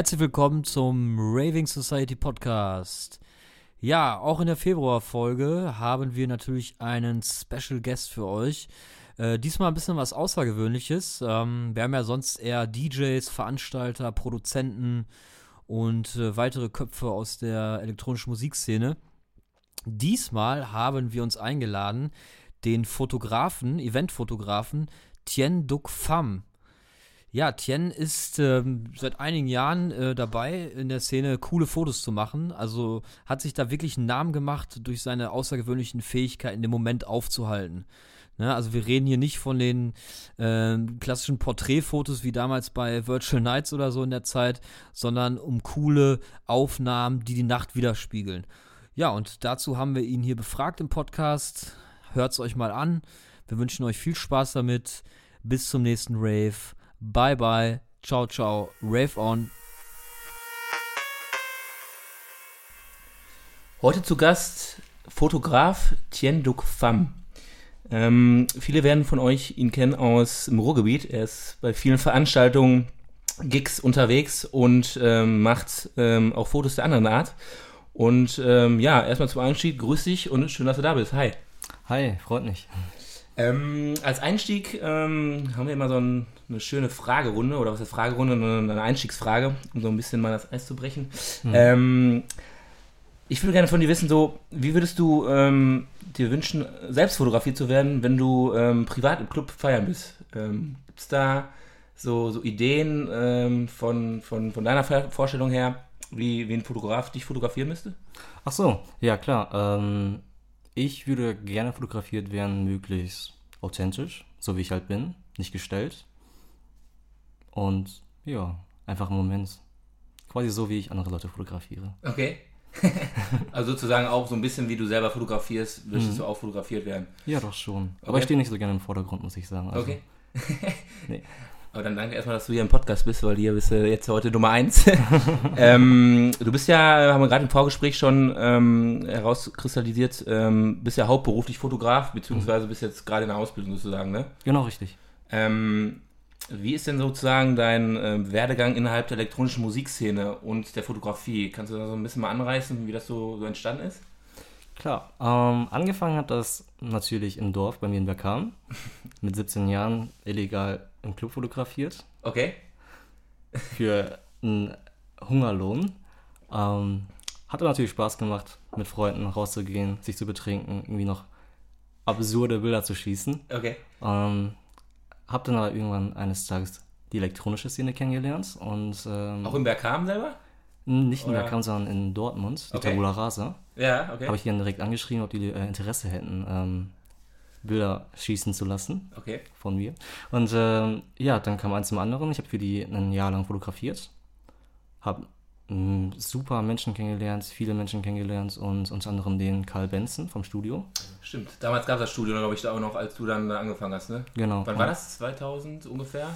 Herzlich willkommen zum Raving Society Podcast. Ja, auch in der Februarfolge haben wir natürlich einen Special Guest für euch. Äh, diesmal ein bisschen was Außergewöhnliches. Ähm, wir haben ja sonst eher DJs, Veranstalter, Produzenten und äh, weitere Köpfe aus der elektronischen Musikszene. Diesmal haben wir uns eingeladen, den Fotografen, Eventfotografen Tien Duc Pham ja, Tien ist ähm, seit einigen Jahren äh, dabei, in der Szene coole Fotos zu machen. Also hat sich da wirklich einen Namen gemacht durch seine außergewöhnlichen Fähigkeiten, den Moment aufzuhalten. Ne, also wir reden hier nicht von den äh, klassischen Porträtfotos wie damals bei Virtual Nights oder so in der Zeit, sondern um coole Aufnahmen, die die Nacht widerspiegeln. Ja, und dazu haben wir ihn hier befragt im Podcast. Hört es euch mal an. Wir wünschen euch viel Spaß damit. Bis zum nächsten Rave. Bye bye. Ciao, ciao. Rave on. Heute zu Gast Fotograf Tien Duc Pham. Ähm, viele werden von euch ihn kennen aus dem Ruhrgebiet. Er ist bei vielen Veranstaltungen, Gigs unterwegs und ähm, macht ähm, auch Fotos der anderen Art. Und ähm, ja, erstmal zum Einstieg, grüß dich und schön, dass du da bist. Hi. Hi, freut mich. Ähm, als Einstieg ähm, haben wir immer so ein, eine schöne Fragerunde, oder was ist Fragerunde? Eine, Einstiegsfrage, um so ein bisschen mal das Eis zu brechen. Mhm. Ähm, ich würde gerne von dir wissen, so, wie würdest du ähm, dir wünschen, selbst fotografiert zu werden, wenn du ähm, privat im Club feiern bist? Ähm, Gibt es da so, so Ideen von, von, von deiner Vorstellung her, wie, wie ein Fotograf dich fotografieren müsste? Ach so, ja klar. Ich würde gerne fotografiert werden, möglichst authentisch, so wie ich halt bin, nicht gestellt. Und ja, einfach im Moment. Quasi so, wie ich andere Leute fotografiere. Okay. also sozusagen auch so ein bisschen wie du selber fotografierst, würdest mhm. du auch fotografiert werden. Ja, doch schon. Okay. Aber ich stehe nicht so gerne im Vordergrund, muss ich sagen. Also, okay. nee. Aber dann danke erstmal, dass du hier im Podcast bist, weil hier bist du jetzt heute Nummer eins. ähm, du bist ja, haben wir gerade im Vorgespräch schon ähm, herauskristallisiert, ähm, bist ja hauptberuflich Fotograf, beziehungsweise bist jetzt gerade in der Ausbildung sozusagen, ne? Genau, richtig. Ähm, wie ist denn sozusagen dein äh, Werdegang innerhalb der elektronischen Musikszene und der Fotografie? Kannst du da so ein bisschen mal anreißen, wie das so, so entstanden ist? Klar, ähm, angefangen hat das natürlich im Dorf bei mir in Bergkam. Mit 17 Jahren illegal im Club fotografiert. Okay. Für einen Hungerlohn. Ähm, hat natürlich Spaß gemacht, mit Freunden rauszugehen, sich zu betrinken, irgendwie noch absurde Bilder zu schießen. Okay. Ähm, hab dann aber irgendwann eines Tages die elektronische Szene kennengelernt und ähm, auch in Bergkam selber? Nicht in Bergkam, sondern in Dortmund, die okay. Tabula Rasa. Ja, okay. Habe ich dann direkt angeschrieben, ob die äh, Interesse hätten, ähm, Bilder schießen zu lassen. Okay. Von mir. Und ähm, ja, dann kam eins zum anderen. Ich habe für die ein Jahr lang fotografiert. Habe hm, super Menschen kennengelernt, viele Menschen kennengelernt und unter anderem den Karl Benson vom Studio. Stimmt. Damals gab es das Studio, glaube ich, da auch noch, als du dann angefangen hast, ne? Genau. Wann war das? 2000 ungefähr?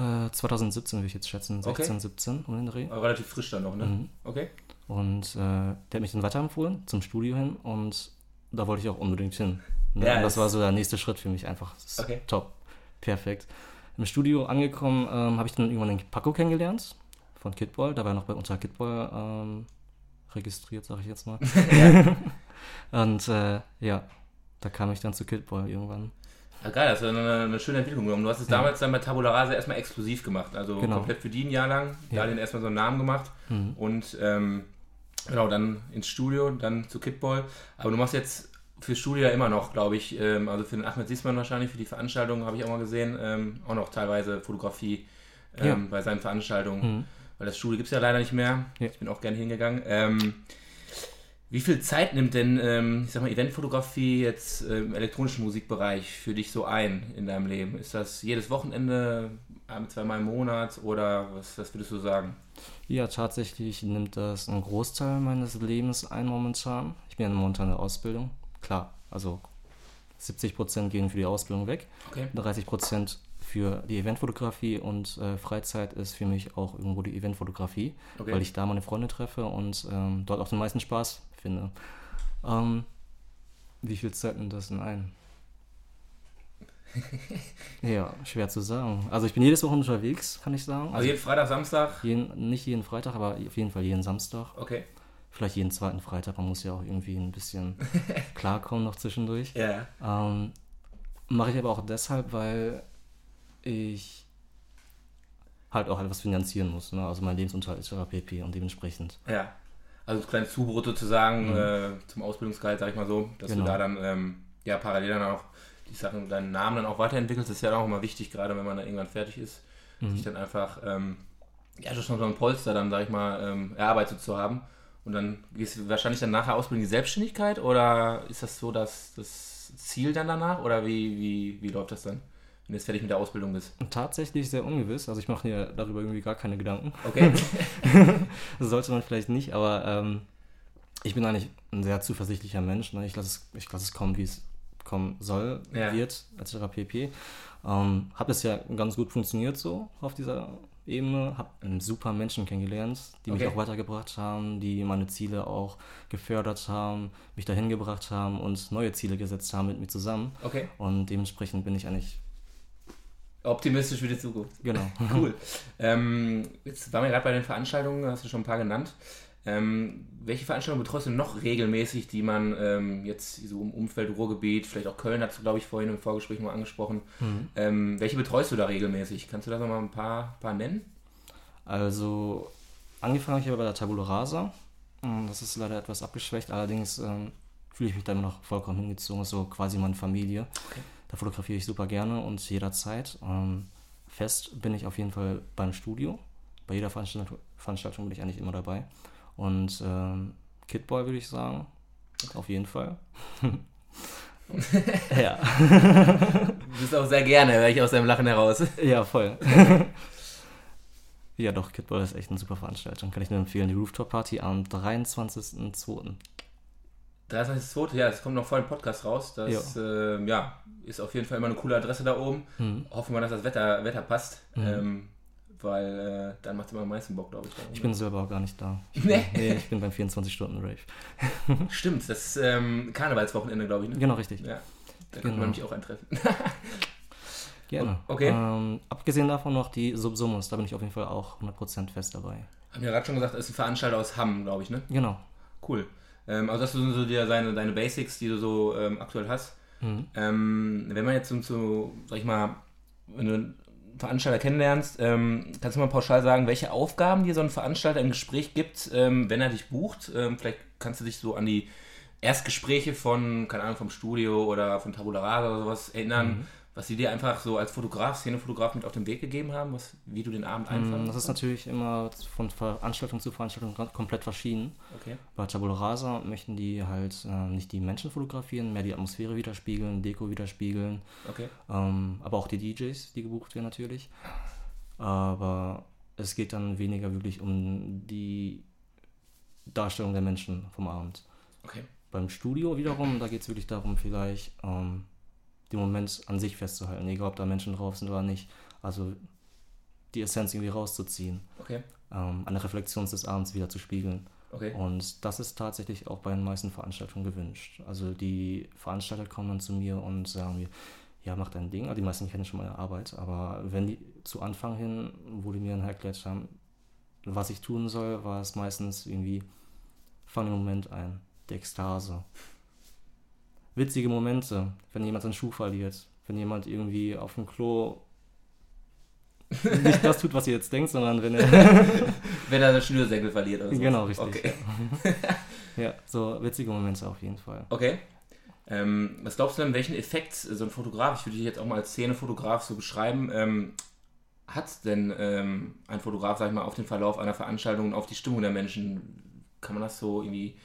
Äh, 2017 würde ich jetzt schätzen. 16, okay. 17 um den Dreh. Aber relativ frisch dann noch, ne? Mhm. Okay. Und äh, der hat mich dann weiterempfohlen zum Studio hin und da wollte ich auch unbedingt hin. Ne? Ja, das war so der nächste Schritt für mich einfach. Okay. Top. Perfekt. Im Studio angekommen ähm, habe ich dann irgendwann den Paco kennengelernt von Kidball. Da war er noch bei unter Kidball ähm, registriert, sage ich jetzt mal. und äh, ja, da kam ich dann zu Kidball irgendwann. Ja, geil, das ist eine, eine schöne Entwicklung genommen. Du hast es ja. damals dann bei Tabula Rasa erstmal exklusiv gemacht, also genau. komplett für die ein Jahr lang. Ja. Da erstmal so einen Namen gemacht mhm. und ähm, genau, dann ins Studio, dann zu Kidball. Aber du machst jetzt fürs Studio ja immer noch, glaube ich, ähm, also für den Ahmed Siesmann wahrscheinlich, für die Veranstaltung habe ich auch mal gesehen, ähm, auch noch teilweise Fotografie ähm, bei seinen Veranstaltungen, mhm. weil das Studio gibt es ja leider nicht mehr. Ich bin auch gerne hingegangen. Wie viel Zeit nimmt denn, ähm, ich sag mal, Eventfotografie jetzt im elektronischen Musikbereich für dich so ein in deinem Leben? Ist das jedes Wochenende, zweimal im Monat oder was, was würdest du sagen? Ja, tatsächlich nimmt das einen Großteil meines Lebens ein momentan. Ich bin ja momentan in der Ausbildung klar, also 70 Prozent gehen für die Ausbildung weg, okay. 30 Prozent für die Eventfotografie und äh, Freizeit ist für mich auch irgendwo die Eventfotografie, okay. weil ich da meine Freunde treffe und ähm, dort auch den meisten Spaß finde. Ähm, wie viel Zeit nimmt das denn ein? ja, schwer zu sagen. Also ich bin jedes Woche unterwegs, kann ich sagen. Also, also jeden Freitag, Samstag? Jeden, nicht jeden Freitag, aber auf jeden Fall jeden Samstag. Okay. Vielleicht jeden zweiten Freitag. Man muss ja auch irgendwie ein bisschen klarkommen noch zwischendurch. Ja. Ähm, Mache ich aber auch deshalb, weil ich halt auch etwas finanzieren muss. Ne? Also mein Lebensunterhalt ist ja pp. und dementsprechend. Ja. Also das kleine Zubrot sozusagen mhm. äh, zum Ausbildungsgehalt, sag ich mal so, dass genau. du da dann ähm, ja parallel dann auch die Sachen, deinen Namen dann auch weiterentwickelst, das ist ja auch immer wichtig, gerade wenn man dann irgendwann fertig ist, mhm. sich dann einfach, ähm, ja, schon so ein Polster dann, sag ich mal, ähm, erarbeitet zu haben. Und dann gehst du wahrscheinlich dann nachher Ausbildung in die Selbstständigkeit oder ist das so dass das Ziel dann danach oder wie, wie, wie läuft das dann, wenn du jetzt fertig mit der Ausbildung bist? Tatsächlich sehr ungewiss. Also ich mache mir darüber irgendwie gar keine Gedanken. Okay. das sollte man vielleicht nicht, aber ähm, ich bin eigentlich ein sehr zuversichtlicher Mensch. Ne? Ich lasse es, ich lasse es kommen, wie es kommen soll, ja. wird, etc. pp. Ähm, hat es ja ganz gut funktioniert so auf dieser Ebene, habe einen super Menschen kennengelernt, die okay. mich auch weitergebracht haben, die meine Ziele auch gefördert haben, mich dahin gebracht haben und neue Ziele gesetzt haben mit mir zusammen. Okay. Und dementsprechend bin ich eigentlich optimistisch für die Zukunft. Genau. cool. Ähm, jetzt waren wir gerade bei den Veranstaltungen, hast du schon ein paar genannt. Ähm, welche Veranstaltungen betreust du noch regelmäßig, die man ähm, jetzt so im Umfeld Ruhrgebiet, vielleicht auch Köln, hast du glaube ich vorhin im Vorgespräch mal angesprochen. Mhm. Ähm, welche betreust du da regelmäßig? Kannst du da noch mal ein paar, paar nennen? Also angefangen habe ich aber bei der Tabula Rasa. Hm, das ist leider etwas abgeschwächt, allerdings ähm, fühle ich mich da immer noch vollkommen hingezogen, so quasi meine Familie. Okay. Da fotografiere ich super gerne und jederzeit. Ähm, fest bin ich auf jeden Fall beim Studio. Bei jeder Veranstaltung, Veranstaltung bin ich eigentlich immer dabei. Und ähm, Kidboy würde ich sagen. Auf jeden Fall. ja. Du bist auch sehr gerne, höre ich aus deinem Lachen heraus. Ja, voll. ja, doch, Kidboy ist echt eine super Veranstaltung. Kann ich nur empfehlen. Die Rooftop Party am 23.02. 23.02. Ja, es kommt noch vor dem Podcast raus. Das ja. Äh, ja. ist auf jeden Fall immer eine coole Adresse da oben. Mhm. Hoffen wir, dass das Wetter, Wetter passt. Mhm. Ähm, weil äh, dann macht es immer am meisten Bock, glaube ich. Ich bin selber auch gar nicht da. Ich nee. Bin, nee, ich bin beim 24-Stunden-Rave. Stimmt, das ist ähm, Karnevalswochenende, glaube ich. Ne? Genau, richtig. Ja, da genau. kann man mich auch eintreffen. Gerne. Okay. Ähm, abgesehen davon noch die Subsumus, da bin ich auf jeden Fall auch 100% fest dabei. Haben wir gerade schon gesagt, das ist ein Veranstalter aus Hamm, glaube ich, ne? Genau. Cool. Ähm, also das sind so dir deine, deine Basics, die du so ähm, aktuell hast. Mhm. Ähm, wenn man jetzt so, so, sag ich mal, wenn du Veranstalter kennenlernst, ähm, kannst du mal pauschal sagen, welche Aufgaben dir so ein Veranstalter im Gespräch gibt, ähm, wenn er dich bucht? Vielleicht kannst du dich so an die Erstgespräche von, keine Ahnung, vom Studio oder von Tabula Rasa oder sowas erinnern, mhm was sie dir einfach so als Fotograf, Szenefotograf mit auf den Weg gegeben haben, was, wie du den Abend mm, einfandest? Das ist natürlich immer von Veranstaltung zu Veranstaltung komplett verschieden. Okay. Bei Tabula Rasa möchten die halt äh, nicht die Menschen fotografieren, mehr die Atmosphäre widerspiegeln, Deko widerspiegeln. Okay. Ähm, aber auch die DJs, die gebucht werden natürlich. Aber es geht dann weniger wirklich um die Darstellung der Menschen vom Abend. Okay. Beim Studio wiederum, da geht es wirklich darum, vielleicht ähm, den Moment an sich festzuhalten, egal ob da Menschen drauf sind oder nicht. Also die Essenz irgendwie rauszuziehen. Okay. Ähm, an der Reflexion des Abends wieder zu spiegeln. Okay. Und das ist tatsächlich auch bei den meisten Veranstaltungen gewünscht. Also die Veranstalter kommen dann zu mir und sagen mir, ja, mach dein Ding. Also die meisten kennen schon meine Arbeit, aber wenn die zu Anfang hin, wo die mir dann erklärt haben, was ich tun soll, war es meistens irgendwie, fang den Moment ein, die Ekstase, witzige Momente, wenn jemand seinen Schuh verliert, wenn jemand irgendwie auf dem Klo nicht das tut, was ihr jetzt denkt, sondern wenn er. wenn er das Schnürsenkel verliert oder so. Genau, richtig. Okay. ja, so witzige Momente auf jeden Fall. Okay. Ähm, was glaubst du denn, welchen Effekt so ein Fotograf, ich würde dich jetzt auch mal als Szenefotograf so beschreiben, ähm, hat denn ähm, ein Fotograf, sag ich mal, auf den Verlauf einer Veranstaltung und auf die Stimmung der Menschen? Kann man das so irgendwie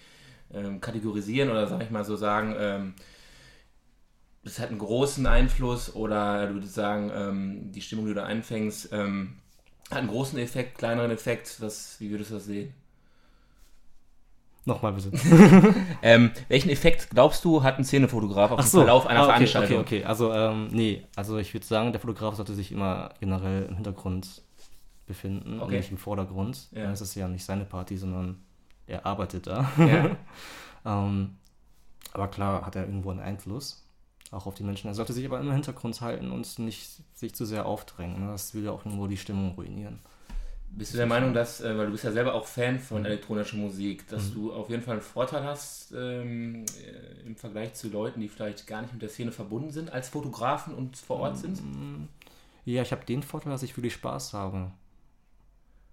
ähm, kategorisieren oder sag ich mal so sagen, ähm, das hat einen großen Einfluss oder du würdest sagen, ähm, die Stimmung, die du da einfängst, ähm, hat einen großen Effekt, kleineren Effekt. Was, wie würdest du das sehen? Nochmal bitte. ähm, welchen Effekt glaubst du, hat ein Szenefotograf auf so. den Verlauf einer ah, okay, Veranstaltung? Okay, okay, also ähm, nee, also ich würde sagen, der Fotograf sollte sich immer generell im Hintergrund befinden okay. und nicht im Vordergrund. Ja. Es ist ja nicht seine Party, sondern er arbeitet da. Ja. ähm, aber klar hat er irgendwo einen Einfluss. auch auf die Menschen. Er sollte sich aber immer im Hintergrund halten und nicht sich zu sehr aufdrängen. Ne? Das will ja auch nur die Stimmung ruinieren. Bist du der Meinung, dass, äh, weil du bist ja selber auch Fan von mhm. elektronischer Musik, dass mhm. du auf jeden Fall einen Vorteil hast ähm, äh, im Vergleich zu Leuten, die vielleicht gar nicht mit der Szene verbunden sind, als Fotografen und vor Ort sind? Mm, ja, ich habe den Vorteil, dass ich wirklich Spaß habe.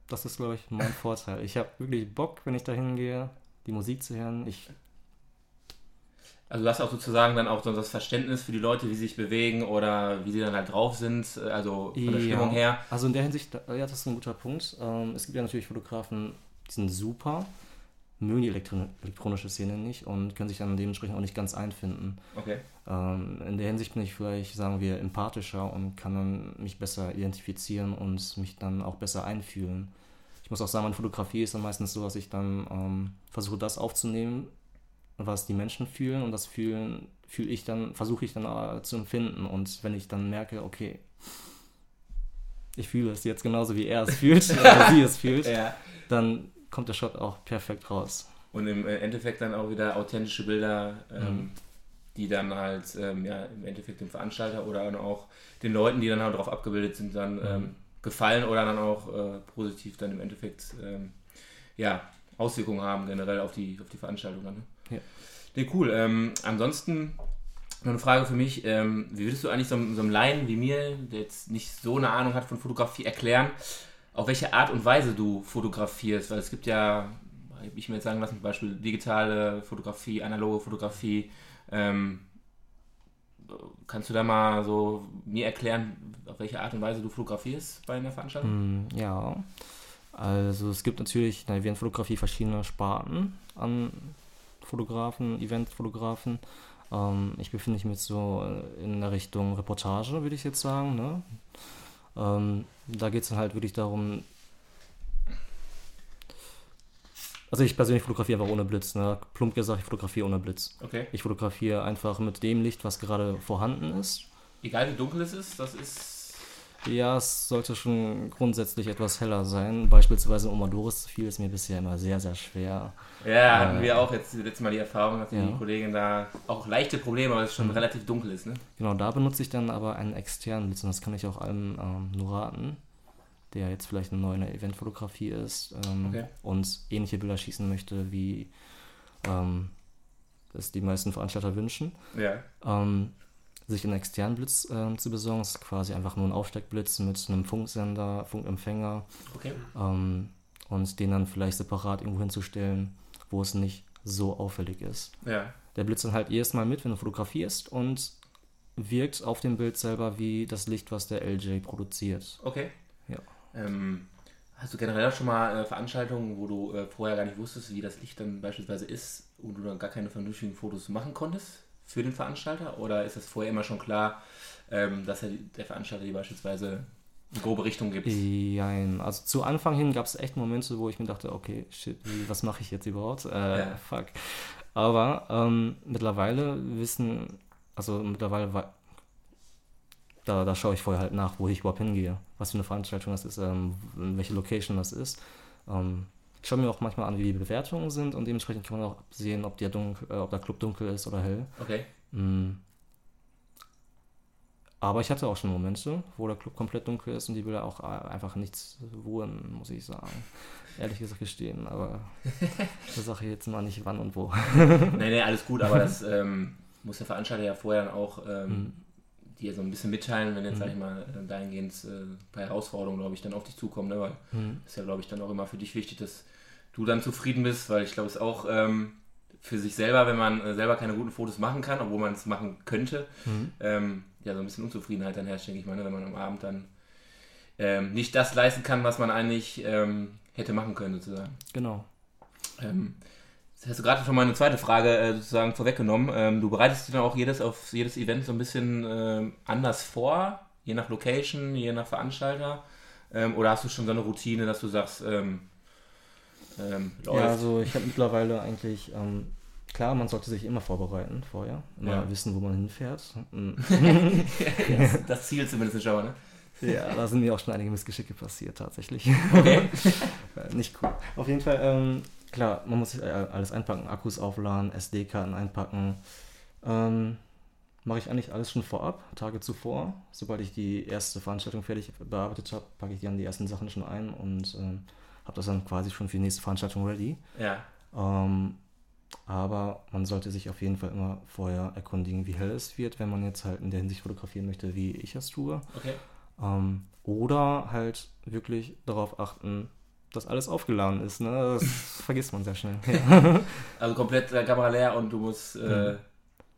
Das ist, glaube ich, mein Vorteil. Ich habe wirklich Bock, wenn ich da hingehe, die Musik zu hören. Ich also du hast auch sozusagen dann auch so das Verständnis für die Leute, wie sie sich bewegen oder wie sie dann halt drauf sind, also von der ja. Stimmung her. Also in der Hinsicht, ja, das ist ein guter Punkt. Ähm, es gibt ja natürlich Fotografen, die sind super, mögen die Elektron elektronische Szene nicht und können sich dann dementsprechend auch nicht ganz einfinden. Okay. Ähm, in der Hinsicht bin ich vielleicht, sagen wir, empathischer und kann dann mich besser identifizieren und mich dann auch besser einfühlen. Ich muss auch sagen, meine Fotografie ist dann meistens so, dass ich dann ähm, versuche, das aufzunehmen, was die Menschen fühlen und das fühlen fühle ich dann, versuche ich dann äh, zu empfinden und wenn ich dann merke, okay, ich fühle es jetzt genauso wie er es fühlt oder sie es fühlt, ja. dann kommt der Shot auch perfekt raus. Und im äh, Endeffekt dann auch wieder authentische Bilder, ähm, mhm. die dann halt ähm, ja, im Endeffekt dem Veranstalter oder dann auch den Leuten, die dann halt darauf abgebildet sind, dann mhm. ähm, gefallen oder dann auch äh, positiv dann im Endeffekt ähm, ja, Auswirkungen haben generell auf die, auf die Veranstaltung. Dann, ne? Ja. Nee, cool. Ähm, ansonsten noch eine Frage für mich. Ähm, wie würdest du eigentlich so, so einem Laien wie mir, der jetzt nicht so eine Ahnung hat von Fotografie, erklären, auf welche Art und Weise du fotografierst? Weil es gibt ja, ich mir jetzt sagen lassen, zum Beispiel digitale Fotografie, analoge Fotografie. Ähm, kannst du da mal so mir erklären, auf welche Art und Weise du fotografierst bei einer Veranstaltung? Hm, ja, also es gibt natürlich in der Eventfotografie verschiedene Sparten an Fotografen, Eventfotografen. Ähm, ich befinde mich jetzt so in der Richtung Reportage, würde ich jetzt sagen. Ne? Ähm, da geht es dann halt wirklich darum, also ich persönlich fotografiere einfach ohne Blitz. Ne? Plump gesagt, ich fotografiere ohne Blitz. Okay. Ich fotografiere einfach mit dem Licht, was gerade vorhanden ist. Egal wie dunkel es ist, das ist ja, es sollte schon grundsätzlich etwas heller sein. Beispielsweise Omadoris fiel es mir bisher immer sehr, sehr schwer. Ja, hatten äh, wir auch jetzt letztes Mal die Erfahrung, dass ja. die Kollegin da auch leichte Probleme, weil es schon mhm. relativ dunkel ist. Ne? Genau, da benutze ich dann aber einen externen Blitz und das kann ich auch allem ähm, nur raten, der jetzt vielleicht eine neue Eventfotografie ist ähm, okay. und ähnliche Bilder schießen möchte, wie ähm, das die meisten Veranstalter wünschen. Ja. Ähm, sich einen externen Blitz äh, zu besorgen. Das ist quasi einfach nur ein Aufsteckblitz mit einem Funksender, Funkempfänger. Okay. Ähm, und den dann vielleicht separat irgendwo hinzustellen, wo es nicht so auffällig ist. Ja. Der blitzt dann halt erstmal mit, wenn du fotografierst und wirkt auf dem Bild selber wie das Licht, was der LJ produziert. Okay. Ja. Ähm, hast du generell auch schon mal äh, Veranstaltungen, wo du äh, vorher gar nicht wusstest, wie das Licht dann beispielsweise ist und du dann gar keine vernünftigen Fotos machen konntest? Für den Veranstalter? Oder ist es vorher immer schon klar, ähm, dass er, der Veranstalter dir beispielsweise eine grobe Richtung gibt? Nein, also zu Anfang hin gab es echt Momente, wo ich mir dachte, okay, shit, was mache ich jetzt überhaupt? Äh, ja. Fuck. Aber ähm, mittlerweile wissen, also mittlerweile da, da schaue ich vorher halt nach, wo ich überhaupt hingehe, was für eine Veranstaltung das ist, ähm, welche Location das ist. Ähm, ich schaue mir auch manchmal an, wie die Bewertungen sind und dementsprechend kann man auch sehen, ob der, dunkel, äh, ob der Club dunkel ist oder hell. Okay. Mm. Aber ich hatte auch schon Momente, wo der Club komplett dunkel ist und die Bilder auch äh, einfach nichts ruhen, muss ich sagen. Ehrlich gesagt gestehen, aber ich sage jetzt mal nicht wann und wo. nee, nee, alles gut, aber das ähm, muss der Veranstalter ja vorher dann auch ähm, mhm. dir so ein bisschen mitteilen, wenn jetzt, mhm. sag ich mal, dahingehend äh, bei Herausforderungen, glaube ich, dann auf dich zukommen, ne? weil mhm. ist ja, glaube ich, dann auch immer für dich wichtig, dass du dann zufrieden bist, weil ich glaube, es ist auch ähm, für sich selber, wenn man äh, selber keine guten Fotos machen kann, obwohl man es machen könnte, mhm. ähm, ja, so ein bisschen Unzufriedenheit dann herrscht, denke ich mal, ne, wenn man am Abend dann ähm, nicht das leisten kann, was man eigentlich ähm, hätte machen können, sozusagen. Genau. Ähm, das hast du gerade schon mal eine zweite Frage äh, sozusagen vorweggenommen. Ähm, du bereitest dir dann auch jedes auf jedes Event so ein bisschen äh, anders vor, je nach Location, je nach Veranstalter. Oder hast du schon so eine Routine, dass du sagst, ähm, ähm, läuft. Ja, also ich habe mittlerweile eigentlich, ähm, klar, man sollte sich immer vorbereiten vorher, immer ja. wissen, wo man hinfährt. ja, das Ziel zumindest schon, ne? Ja, da sind mir auch schon einige Missgeschicke passiert, tatsächlich. Okay. Nicht cool. Auf jeden Fall, ähm, klar, man muss sich alles einpacken, Akkus aufladen, SD-Karten einpacken. Ähm, mache ich eigentlich alles schon vorab, Tage zuvor. Sobald ich die erste Veranstaltung fertig bearbeitet habe, packe ich dann die ersten Sachen schon ein und äh, habe das dann quasi schon für die nächste Veranstaltung ready. Ja. Ähm, aber man sollte sich auf jeden Fall immer vorher erkundigen, wie hell es wird, wenn man jetzt halt in der Hinsicht fotografieren möchte, wie ich es tue. Okay. Ähm, oder halt wirklich darauf achten, dass alles aufgeladen ist. Ne? Das vergisst man sehr schnell. Ja. Also komplett der Kamera leer und du musst äh, mhm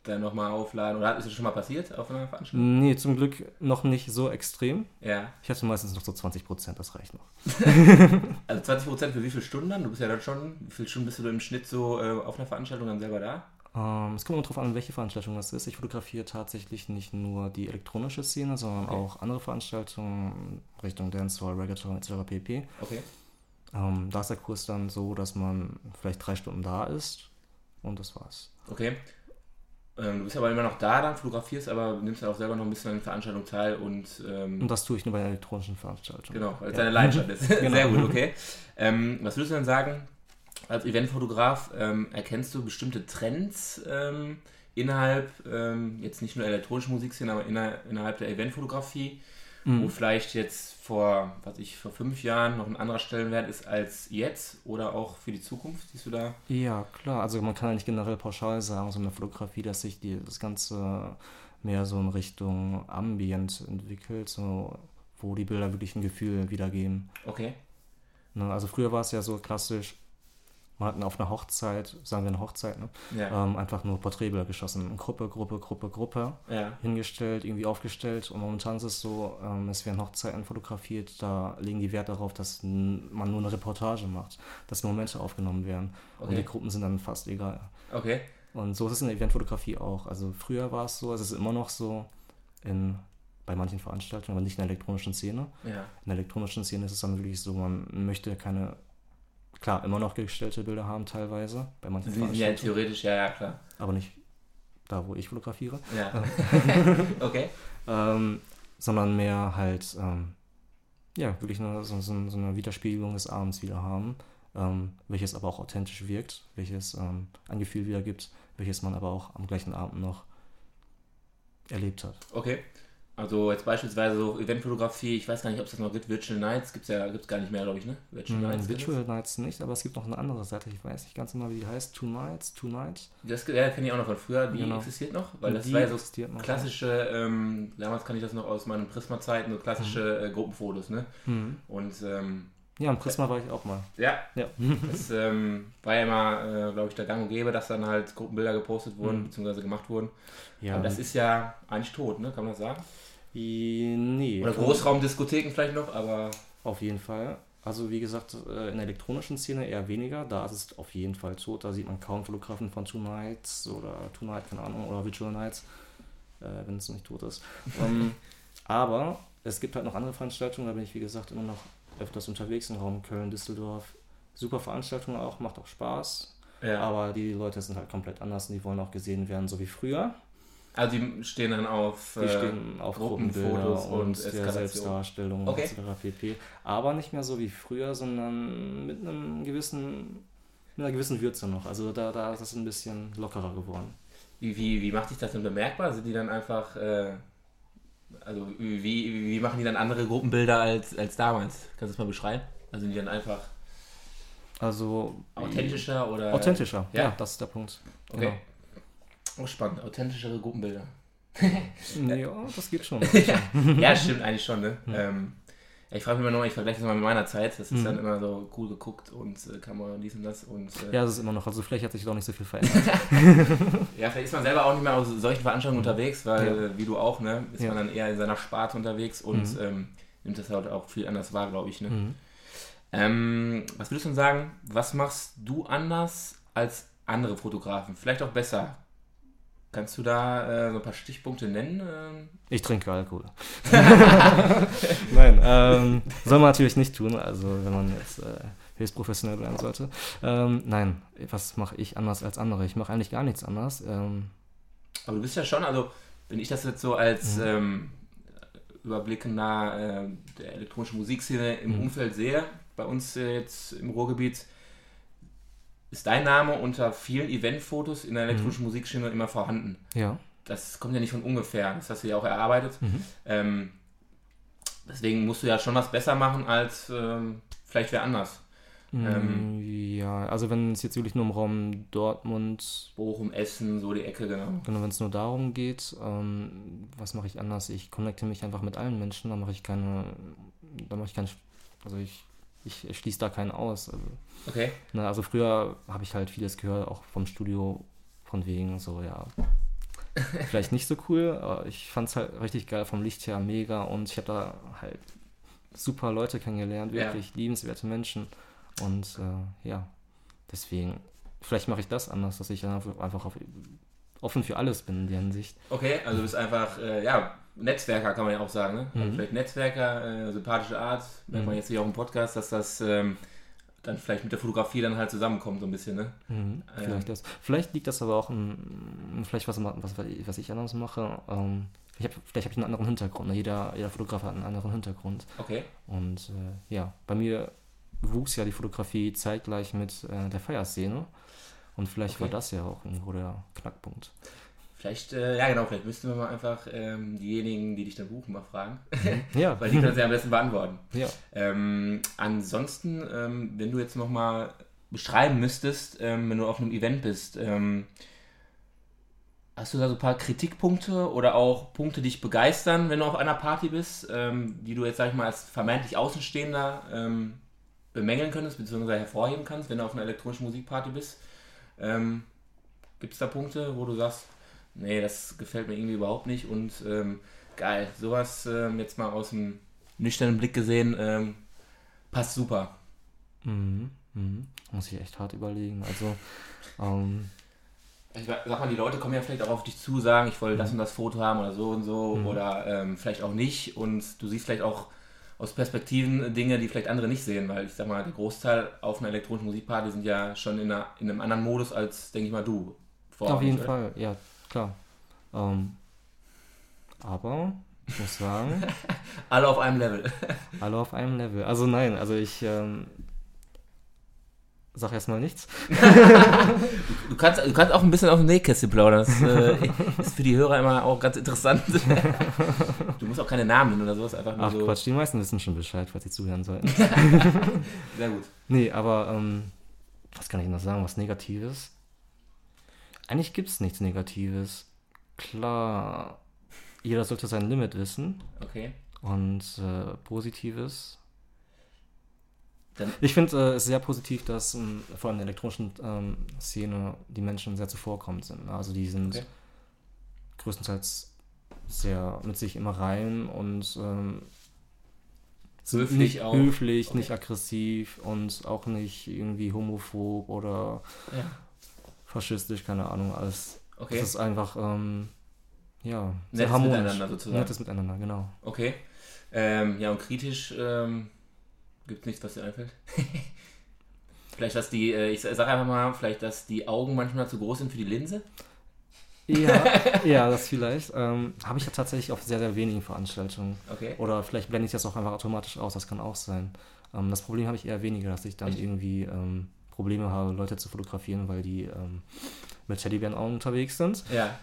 dann nochmal aufladen? Oder ist das schon mal passiert auf einer Veranstaltung? Nee, zum Glück noch nicht so extrem. Ja. Ich hatte meistens noch so 20 Prozent, das reicht noch. also 20 Prozent für wie viele Stunden dann? Du bist ja dann schon, wie viele Stunden bist du im Schnitt so äh, auf einer Veranstaltung dann selber da? Ähm, es kommt immer darauf an, welche Veranstaltung das ist. Ich fotografiere tatsächlich nicht nur die elektronische Szene, sondern okay. auch andere Veranstaltungen Richtung Dancehall, Reggaeton etc. pp. Okay. Ähm, da ist der Kurs dann so, dass man vielleicht drei Stunden da ist und das war's. Okay. Ähm, du bist aber immer noch da, dann fotografierst, aber nimmst dann auch selber noch ein bisschen an den Veranstaltungen teil und. Ähm, und das tue ich nur bei elektronischen Veranstaltungen. Genau, weil es ja. deine Leidenschaft ist. genau. Sehr gut, okay. Ähm, was würdest du denn sagen, als Eventfotograf ähm, erkennst du bestimmte Trends ähm, innerhalb, ähm, jetzt nicht nur elektronische Musikszene, aber inner, innerhalb der Eventfotografie? Mhm. wo vielleicht jetzt vor, was ich, vor fünf Jahren noch ein anderer Stellenwert ist als jetzt oder auch für die Zukunft, siehst du da? Ja, klar. Also man kann ja nicht generell pauschal sagen, so eine Fotografie, dass sich die, das Ganze mehr so in Richtung Ambient entwickelt, so wo die Bilder wirklich ein Gefühl wiedergeben. Okay. Ne, also früher war es ja so klassisch, man hat auf einer Hochzeit, sagen wir eine Hochzeit, ne? ja. ähm, einfach nur Porträtbilder geschossen. Gruppe, Gruppe, Gruppe, Gruppe. Ja. Hingestellt, irgendwie aufgestellt. Und momentan ist es so, ähm, es werden Hochzeiten fotografiert, da legen die Wert darauf, dass man nur eine Reportage macht, dass Momente aufgenommen werden. Okay. Und die Gruppen sind dann fast egal. Okay. Und so ist es in der Eventfotografie auch. Also früher war es so, es ist immer noch so in bei manchen Veranstaltungen, aber nicht in der elektronischen Szene. Ja. In der elektronischen Szene ist es dann wirklich so, man möchte keine klar, immer noch gestellte Bilder haben teilweise, bei manchen Ja, theoretisch, ja, ja, klar. Aber nicht da, wo ich fotografiere. Ja. okay. ähm, sondern mehr halt, ähm, ja, wirklich eine, so, so, so, eine Widerspiegelung des Abends wieder haben, ähm, welches aber auch authentisch wirkt, welches ähm, ein Gefühl wiedergibt, welches man aber auch am gleichen Abend noch erlebt hat. Okay. Also jetzt beispielsweise so Eventfotografie, ich weiß gar nicht, ob es das noch gibt, Virtual Nights gibt es ja gibt's gar nicht mehr, glaube ich, ne? Virtual, mm, Nights, Virtual Nights nicht, aber es gibt noch eine andere Seite, ich weiß nicht ganz genau, wie die heißt, Two Nights, Two Nights. Das ja, kenne ich auch noch von früher, die genau. existiert noch, weil das die war ja so klassische, ähm, damals kann ich das noch aus meinen Prisma-Zeiten, so klassische mhm. äh, Gruppenfotos, ne? Mhm. Und ähm, ja, im Prisma war ich auch mal. Ja. ja. Das ähm, war ja immer, äh, glaube ich, der Gang und Gäbe, dass dann halt Gruppenbilder gepostet wurden, mhm. beziehungsweise gemacht wurden. Ja. Aber das ist ja eigentlich tot, ne? Kann man das sagen? Nee. Oder Großraumdiskotheken vielleicht noch, aber. Auf jeden Fall. Also wie gesagt, äh, in der elektronischen Szene eher weniger. Da ist es auf jeden Fall tot. Da sieht man kaum Fotografen von Two Nights oder Two Night, keine Ahnung, oder Virtual Nights, äh, wenn es nicht tot ist. um, ähm, aber es gibt halt noch andere Veranstaltungen. Da bin ich, wie gesagt, immer noch öfters unterwegs im Raum Köln, Düsseldorf. Super Veranstaltungen auch, macht auch Spaß. Ja. Aber die Leute sind halt komplett anders und die wollen auch gesehen werden, so wie früher. Also die stehen dann auf, die stehen auf Gruppenfotos und, und der Selbstdarstellung okay. etc. pp. Aber nicht mehr so wie früher, sondern mit einem gewissen, mit einer gewissen Würze noch. Also da, da ist es ein bisschen lockerer geworden. Wie, wie, wie macht sich das denn bemerkbar? Sind die dann einfach, äh, also wie, wie machen die dann andere Gruppenbilder als, als damals? Kannst du das mal beschreiben? Also sind die dann einfach also authentischer oder? Authentischer, ja, ja das ist der Punkt. Okay. Genau. Oh, spannend. Authentischere Gruppenbilder. ja, das geht schon. ja, stimmt eigentlich schon, ne? Mhm. Ähm, ich frage mich immer noch, ich vergleiche das mal mit meiner Zeit. Das ist mhm. dann immer so cool geguckt und äh, Kamera und dies und das. Und, äh, ja, das ist immer noch. Also vielleicht hat sich doch nicht so viel verändert. ja, vielleicht ist man selber auch nicht mehr auf solchen Veranstaltungen mhm. unterwegs, weil, ja. äh, wie du auch, ne, ist ja. man dann eher in seiner Sparte unterwegs und mhm. ähm, nimmt das halt auch viel anders wahr, glaube ich. Ne? Mhm. Ähm, was würdest du denn sagen, was machst du anders als andere Fotografen? Vielleicht auch besser? Kannst du da äh, so ein paar Stichpunkte nennen? Ähm? Ich trinke Alkohol. Nein, ähm, soll man natürlich nicht tun, also wenn man jetzt äh, höchst professionell bleiben sollte. Ähm, nein, was mache ich anders als andere? Ich mache eigentlich gar nichts anders. Ähm, Aber du bist ja schon, also wenn ich das jetzt so als mhm. ähm, überblickender äh, der elektronischen Musikszene im mhm. Umfeld sehe, bei uns äh, jetzt im Ruhrgebiet, ist dein Name unter vielen Eventfotos in der elektronischen mhm. Musikszene immer vorhanden. Ja. das kommt ja nicht von ungefähr. Das hast du ja auch erarbeitet. Mhm. Ähm, deswegen musst du ja schon was besser machen als ähm, vielleicht wer anders. Mm, ähm, ja, also wenn es jetzt wirklich nur im Raum Dortmund, Bochum, Essen, so die Ecke, genau. Genau, wenn es nur darum geht, ähm, was mache ich anders? Ich connecte mich einfach mit allen Menschen, da mache ich keine, da mache ich keinen, also ich, ich schließe da keinen aus. Also, okay. Ne, also früher habe ich halt vieles gehört, auch vom Studio, von wegen so, ja, vielleicht nicht so cool, aber ich fand es halt richtig geil vom Licht her, mega und ich habe da halt super Leute kennengelernt, wirklich ja. liebenswerte Menschen. Und äh, ja, deswegen, vielleicht mache ich das anders, dass ich einfach auf, offen für alles bin in der Hinsicht. Okay, also du bist einfach, äh, ja, Netzwerker kann man ja auch sagen, ne? Also mhm. vielleicht Netzwerker, äh, sympathische Art, merkt mhm. man jetzt hier auch im Podcast, dass das ähm, dann vielleicht mit der Fotografie dann halt zusammenkommt, so ein bisschen, ne? Mhm, vielleicht, das. vielleicht liegt das aber auch in, vielleicht was, was, was ich anders mache. Ähm, ich hab, vielleicht habe ich einen anderen Hintergrund. Ne? Jeder, jeder Fotograf hat einen anderen Hintergrund. Okay. Und äh, ja, bei mir wuchs ja die Fotografie zeitgleich mit äh, der Feierszene. Und vielleicht okay. war das ja auch irgendwo der Knackpunkt. Vielleicht, äh, ja genau, vielleicht müssten wir mal einfach ähm, diejenigen, die dich dann buchen, mal fragen. Mhm. Ja. Weil die können es ja am besten beantworten. Ja. Ähm, ansonsten, ähm, wenn du jetzt nochmal beschreiben müsstest, ähm, wenn du auf einem Event bist, ähm, hast du da so ein paar Kritikpunkte oder auch Punkte, die dich begeistern, wenn du auf einer Party bist, ähm, die du jetzt, sag ich mal, als vermeintlich Außenstehender bemängeln könntest, beziehungsweise hervorheben kannst, wenn du auf einer elektronischen Musikparty bist. Gibt es da Punkte, wo du sagst, nee, das gefällt mir irgendwie überhaupt nicht und ähm, geil, sowas ähm, jetzt mal aus dem nüchternen Blick gesehen, ähm, passt super. Mhm, mhm. Muss ich echt hart überlegen. Also, ähm, ich sag mal, die Leute kommen ja vielleicht auch auf dich zu, sagen, ich wollte das mhm. und das Foto haben oder so und so mhm. oder ähm, vielleicht auch nicht und du siehst vielleicht auch aus Perspektiven Dinge, die vielleicht andere nicht sehen, weil ich sag mal, der Großteil auf einer elektronischen Musikparty sind ja schon in, einer, in einem anderen Modus als, denke ich mal, du. Vor auf jeden oder? Fall, ja, klar. Ähm, aber ich muss sagen. alle auf einem Level. alle auf einem Level. Also nein, also ich ähm, sag erstmal nichts. du, kannst, du kannst auch ein bisschen auf dem Nähkästchen plaudern. Das äh, ist für die Hörer immer auch ganz interessant. du musst auch keine Namen nennen oder sowas. Einfach nur Ach so. Quatsch, die meisten wissen schon Bescheid, falls sie zuhören sollten. Sehr gut. Nee, aber ähm, was kann ich noch sagen? Was Negatives? Eigentlich gibt es nichts Negatives. Klar, jeder sollte sein Limit wissen. Okay. Und äh, Positives dann ich finde äh, es sehr positiv, dass ähm, vor allem in der elektronischen ähm, Szene die Menschen sehr zuvorkommend sind. Also die sind okay. größtenteils sehr mit sich immer rein und ähm, höflich nicht auch. höflich, okay. nicht aggressiv und auch nicht irgendwie homophob oder ja. Faschistisch, keine Ahnung. Alles. Okay. Es ist einfach ähm, ja sehr nettes harmonisch. Miteinander sozusagen. Nettes Miteinander, genau. Okay. Ähm, ja und kritisch ähm, Gibt nichts, was dir einfällt? vielleicht, dass die, äh, ich sag einfach mal, vielleicht, dass die Augen manchmal zu groß sind für die Linse? Ja, ja, das vielleicht. Ähm, Habe ich ja tatsächlich auf sehr, sehr wenigen Veranstaltungen. Okay. Oder vielleicht blende ich das auch einfach automatisch aus, das kann auch sein. Ähm, das Problem habe ich eher weniger, dass ich dann Echt? irgendwie ähm, Probleme habe, Leute zu fotografieren, weil die ähm, mit Teddybären-Augen unterwegs sind. Ja.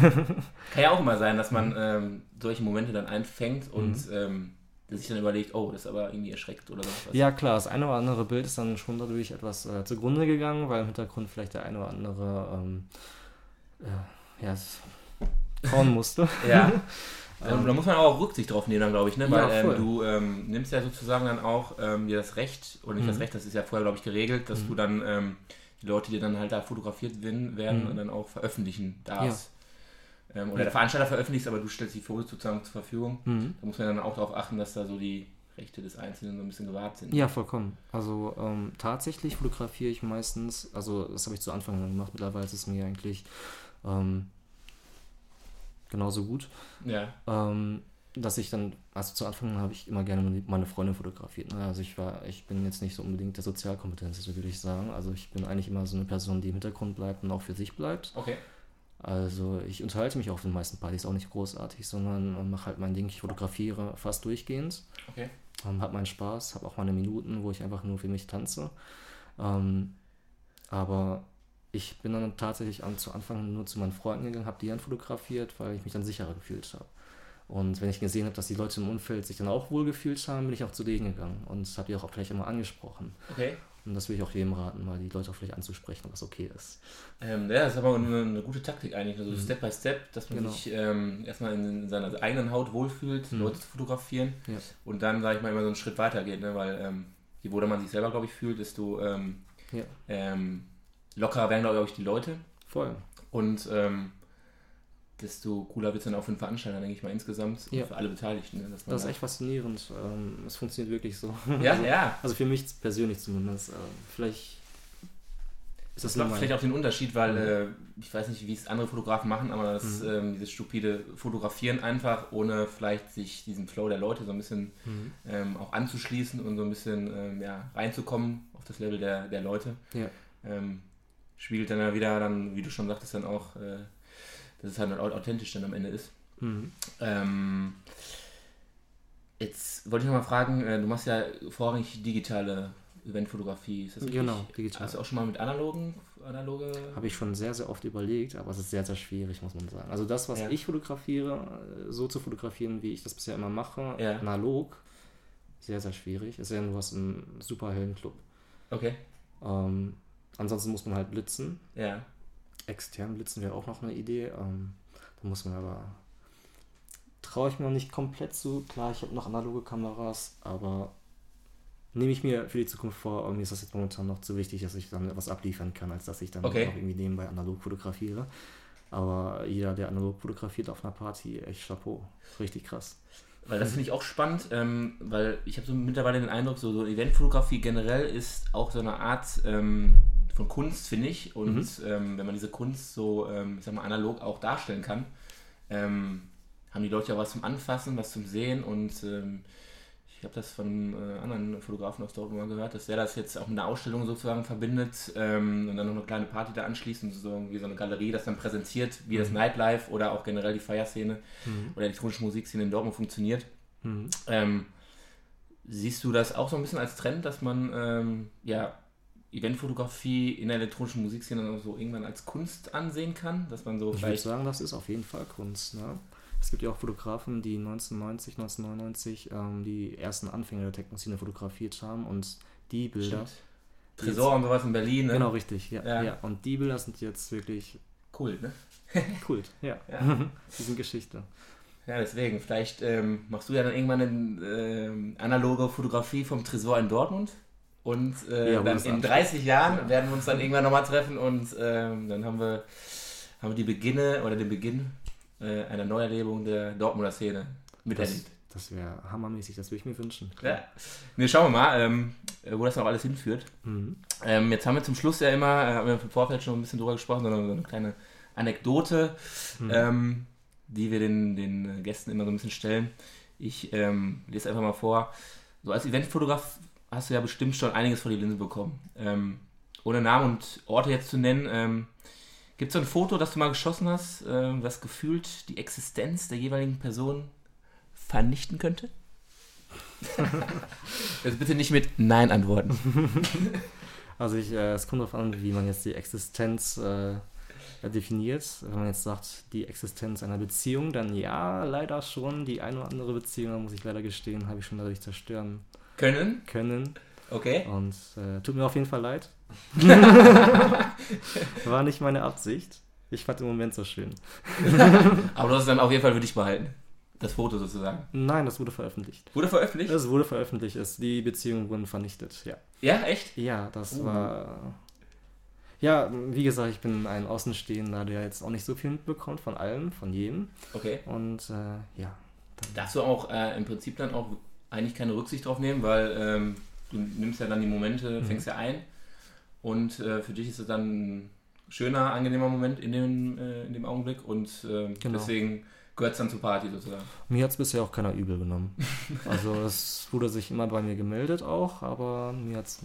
kann ja auch immer sein, dass man ähm, solche Momente dann einfängt und mhm. Ähm, sich dann überlegt, oh, das ist aber irgendwie erschreckt oder so. Ja, klar, das eine oder andere Bild ist dann schon dadurch etwas äh, zugrunde gegangen, weil im Hintergrund vielleicht der eine oder andere ähm, äh, ja, kauen musste. ja. Ähm, da muss man auch Rücksicht drauf nehmen, glaube ich, ne? weil ja, ähm, du ähm, nimmst ja sozusagen dann auch ähm, dir das Recht, oder nicht mhm. das Recht, das ist ja vorher, glaube ich, geregelt, dass mhm. du dann ähm, die Leute, die dann halt da fotografiert werden, werden mhm. und dann auch veröffentlichen darfst ähm, oder der Veranstalter veröffentlicht, aber du stellst die Fotos sozusagen zur Verfügung. Mhm. Da muss man dann auch darauf achten, dass da so die Rechte des Einzelnen so ein bisschen gewahrt sind. Ja, vollkommen. Also ähm, tatsächlich fotografiere ich meistens, also das habe ich zu Anfang gemacht, mittlerweile ist es mir eigentlich ähm, genauso gut. Ja. Ähm, dass ich dann, also zu Anfang habe ich immer gerne meine Freunde fotografiert. Ne? Also ich war, ich bin jetzt nicht so unbedingt der Sozialkompetenz, würde ich sagen. Also ich bin eigentlich immer so eine Person, die im Hintergrund bleibt und auch für sich bleibt. Okay. Also ich unterhalte mich auf den meisten Partys auch nicht großartig, sondern mache halt mein Ding. Ich fotografiere fast durchgehend. Okay. Ähm, hab meinen Spaß, habe auch meine Minuten, wo ich einfach nur für mich tanze. Ähm, aber ich bin dann tatsächlich an, zu Anfang nur zu meinen Freunden gegangen, habe die dann fotografiert, weil ich mich dann sicherer gefühlt habe. Und wenn ich gesehen habe, dass die Leute im Umfeld sich dann auch wohl gefühlt haben, bin ich auch zu denen gegangen und habe die auch vielleicht immer angesprochen. Okay. Und das will ich auch jedem raten, mal die Leute auch vielleicht anzusprechen, was okay ist. Ähm, ja, das ist aber eine, eine, gute Taktik eigentlich, also mhm. Step by Step, dass man genau. sich ähm, erstmal in, in, seiner eigenen Haut wohlfühlt, mhm. Leute zu fotografieren ja. und dann, sage ich mal, immer so einen Schritt weiter geht, ne? weil ähm, je wohler man sich selber, glaube ich, fühlt, desto ähm, ja. Ähm, lockerer werden, glaube ich, die Leute. Voll. Und ähm, desto cooler wird es dann auch für den Veranstalter, denke ich mal, insgesamt ja. für alle Beteiligten. Ne? das ist echt faszinierend. Ähm, es funktioniert wirklich so. Ja, also, ja. Also für mich persönlich zumindest. Äh, vielleicht ist das, das macht vielleicht auch den Unterschied, weil mhm. äh, ich weiß nicht, wie es andere Fotografen machen, aber das, mhm. ähm, dieses stupide Fotografieren einfach, ohne vielleicht sich diesem Flow der Leute so ein bisschen mhm. ähm, auch anzuschließen und so ein bisschen ähm, ja, reinzukommen auf das Level der, der Leute. Ja. Spielt dann ja wieder dann, wie du schon sagtest, dann auch äh, dass es halt authentisch dann am Ende ist. Mhm. Ähm, jetzt wollte ich noch mal fragen, äh, du machst ja vorrangig digitale Eventfotografie. Ist das genau, digital. Hast du auch schon mal mit analogen analoge? Habe ich schon sehr, sehr oft überlegt, aber es ist sehr, sehr schwierig, muss man sagen. Also das, was ja. ich fotografiere, äh, so zu fotografieren, wie ich das bisher immer mache, ja. analog, sehr, sehr schwierig. Es sei denn, du hast einen super hellen Club. Okay. Ähm, ansonsten muss man halt blitzen. Ja extern blitzen wäre auch noch eine Idee. Ähm, da muss man aber. Traue ich mir noch nicht komplett zu. Klar, ich habe noch analoge Kameras, aber nehme ich mir für die Zukunft vor. Irgendwie ist das jetzt momentan noch zu wichtig, dass ich dann etwas abliefern kann, als dass ich dann okay. auch irgendwie nebenbei analog fotografiere. Aber jeder, der analog fotografiert auf einer Party, echt Chapeau. Richtig krass. Weil das finde ich auch spannend, ähm, weil ich habe so mittlerweile den Eindruck, so, so Eventfotografie generell ist auch so eine Art ähm, von Kunst, finde ich. Und mhm. ähm, wenn man diese Kunst so, ähm, ich sag mal, analog auch darstellen kann, ähm, haben die Leute ja was zum Anfassen, was zum Sehen und ähm, ich habe das von äh, anderen Fotografen aus Dortmund mal gehört, dass der das jetzt auch mit einer Ausstellung sozusagen verbindet ähm, und dann noch eine kleine Party da anschließt und so wie so eine Galerie das dann präsentiert, wie mhm. das Nightlife oder auch generell die Feierszene mhm. oder elektronische Musikszene in Dortmund funktioniert. Mhm. Ähm, siehst du das auch so ein bisschen als Trend, dass man ja Eventfotografie in der elektronischen Musikszene so irgendwann als Kunst ansehen kann, dass man so Ich würde sagen, das ist auf jeden Fall Kunst. Ne? Es gibt ja auch Fotografen, die 1990, 1999 ähm, die ersten Anfänge der Techno-Szene fotografiert haben und die Bilder. Tresor und sowas in Berlin, ne? Genau, richtig, ja, ja. ja. Und die Bilder sind jetzt wirklich. Kult, ne? Kult, ja. ja. die sind Geschichte. Ja, deswegen, vielleicht ähm, machst du ja dann irgendwann eine ähm, analoge Fotografie vom Tresor in Dortmund. Und äh, ja, dann in 30 Jahren ja. werden wir uns dann irgendwann nochmal treffen und ähm, dann haben wir, haben wir die Beginne oder den Beginn äh, einer Neuerlebung der Dortmunder Szene miterlebt. Das, das wäre hammermäßig, das würde ich mir wünschen. Ja. Ne, schauen wir mal, ähm, wo das noch alles hinführt. Mhm. Ähm, jetzt haben wir zum Schluss ja immer, äh, haben wir im Vorfeld schon ein bisschen drüber gesprochen, sondern so eine kleine Anekdote, mhm. ähm, die wir den, den Gästen immer so ein bisschen stellen. Ich ähm, lese einfach mal vor. So als Eventfotograf hast du ja bestimmt schon einiges vor die Linse bekommen. Ähm, ohne Namen und Orte jetzt zu nennen, ähm, gibt es so ein Foto, das du mal geschossen hast, ähm, das gefühlt die Existenz der jeweiligen Person vernichten könnte? jetzt bitte nicht mit Nein antworten. Also ich, äh, es kommt darauf an, wie man jetzt die Existenz äh, definiert. Wenn man jetzt sagt, die Existenz einer Beziehung, dann ja, leider schon. Die eine oder andere Beziehung, muss ich leider gestehen, habe ich schon dadurch zerstören können? Können. Okay. Und äh, tut mir auf jeden Fall leid. War nicht meine Absicht. Ich fand den Moment so schön. Aber du hast es dann auf jeden Fall für dich behalten. Das Foto sozusagen. Nein, das wurde veröffentlicht. Wurde veröffentlicht? Das wurde veröffentlicht. Die Beziehungen wurden vernichtet, ja. Ja, echt? Ja, das uh. war. Ja, wie gesagt, ich bin ein Außenstehender, der jetzt auch nicht so viel mitbekommt von allem, von jedem. Okay. Und äh, ja. Darfst du auch äh, im Prinzip dann auch eigentlich keine Rücksicht drauf nehmen, weil ähm, du nimmst ja dann die Momente, mhm. fängst ja ein und äh, für dich ist es dann ein schöner, angenehmer Moment in dem, äh, in dem Augenblick und äh, genau. deswegen gehört es dann zur Party sozusagen. Mir hat es bisher auch keiner übel genommen. also es wurde sich immer bei mir gemeldet auch, aber mir, hat's,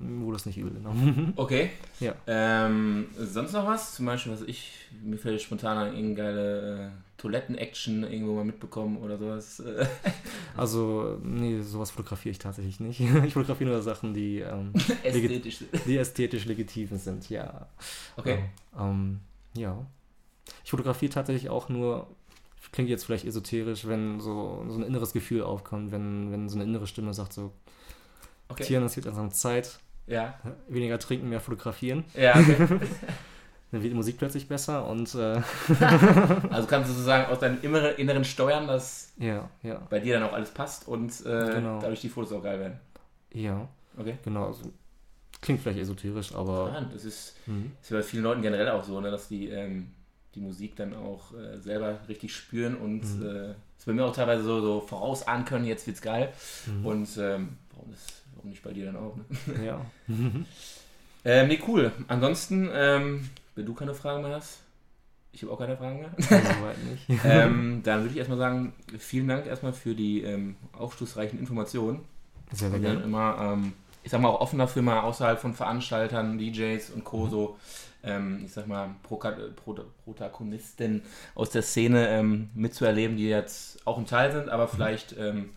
mir wurde es nicht übel genommen. okay. Ja. Ähm, sonst noch was? Zum Beispiel, was ich, mir fällt spontan an irgendeine geile äh, Toiletten-Action irgendwo mal mitbekommen oder sowas. also, nee, sowas fotografiere ich tatsächlich nicht. Ich fotografiere nur Sachen, die ähm, ästhetisch. Die ästhetisch legitim sind, ja. Okay. Ähm, ja. Ich fotografiere tatsächlich auch nur klingt jetzt vielleicht esoterisch, wenn so, so ein inneres Gefühl aufkommt, wenn, wenn so eine innere Stimme sagt so, okay. Tieren, es gibt langsam Zeit, ja. weniger trinken, mehr fotografieren. Ja, okay. Dann wird die Musik plötzlich besser und äh Also kannst du sozusagen aus deinem inneren steuern, dass ja, ja. bei dir dann auch alles passt und äh, genau. dadurch die Fotos auch geil werden. Ja. Okay. Genau. Also, klingt vielleicht esoterisch, aber. Ja, das ist, mhm. ist bei vielen Leuten generell auch so, ne, dass die ähm, die Musik dann auch äh, selber richtig spüren und mhm. äh, es bei mir auch teilweise so, so vorausahnen können, jetzt wird's geil. Mhm. Und ähm, warum, das, warum nicht bei dir dann auch? Ne? Ja. ähm, nee, cool. Ansonsten, ähm, wenn du keine Fragen mehr hast, ich habe auch keine Fragen mehr. ähm, dann würde ich erstmal sagen, vielen Dank erstmal für die ähm, aufschlussreichen Informationen. Sehr, sehr gerne. Immer, ähm, ich sag mal, auch offen dafür, mal außerhalb von Veranstaltern, DJs und Co. Mhm. so ähm, ich sag mal, Pro Pro Protagonisten aus der Szene ähm, mitzuerleben, die jetzt auch ein Teil sind, aber vielleicht ähm,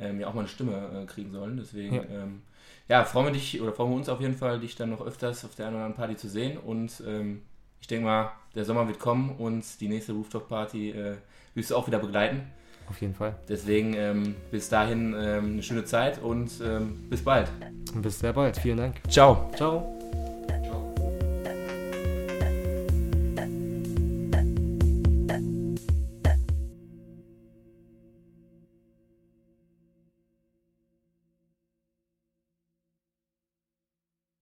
ähm, ja auch mal eine Stimme äh, kriegen sollen. Deswegen, ja, ähm, ja freuen wir dich oder freuen wir uns auf jeden Fall, dich dann noch öfters auf der einen oder anderen Party zu sehen. Und ähm, ich denke mal, der Sommer wird kommen und die nächste Rooftop-Party äh, wirst du auch wieder begleiten. Auf jeden Fall. Deswegen ähm, bis dahin ähm, eine schöne Zeit und ähm, bis bald. Bis sehr bald. Vielen Dank. Ciao. Ciao.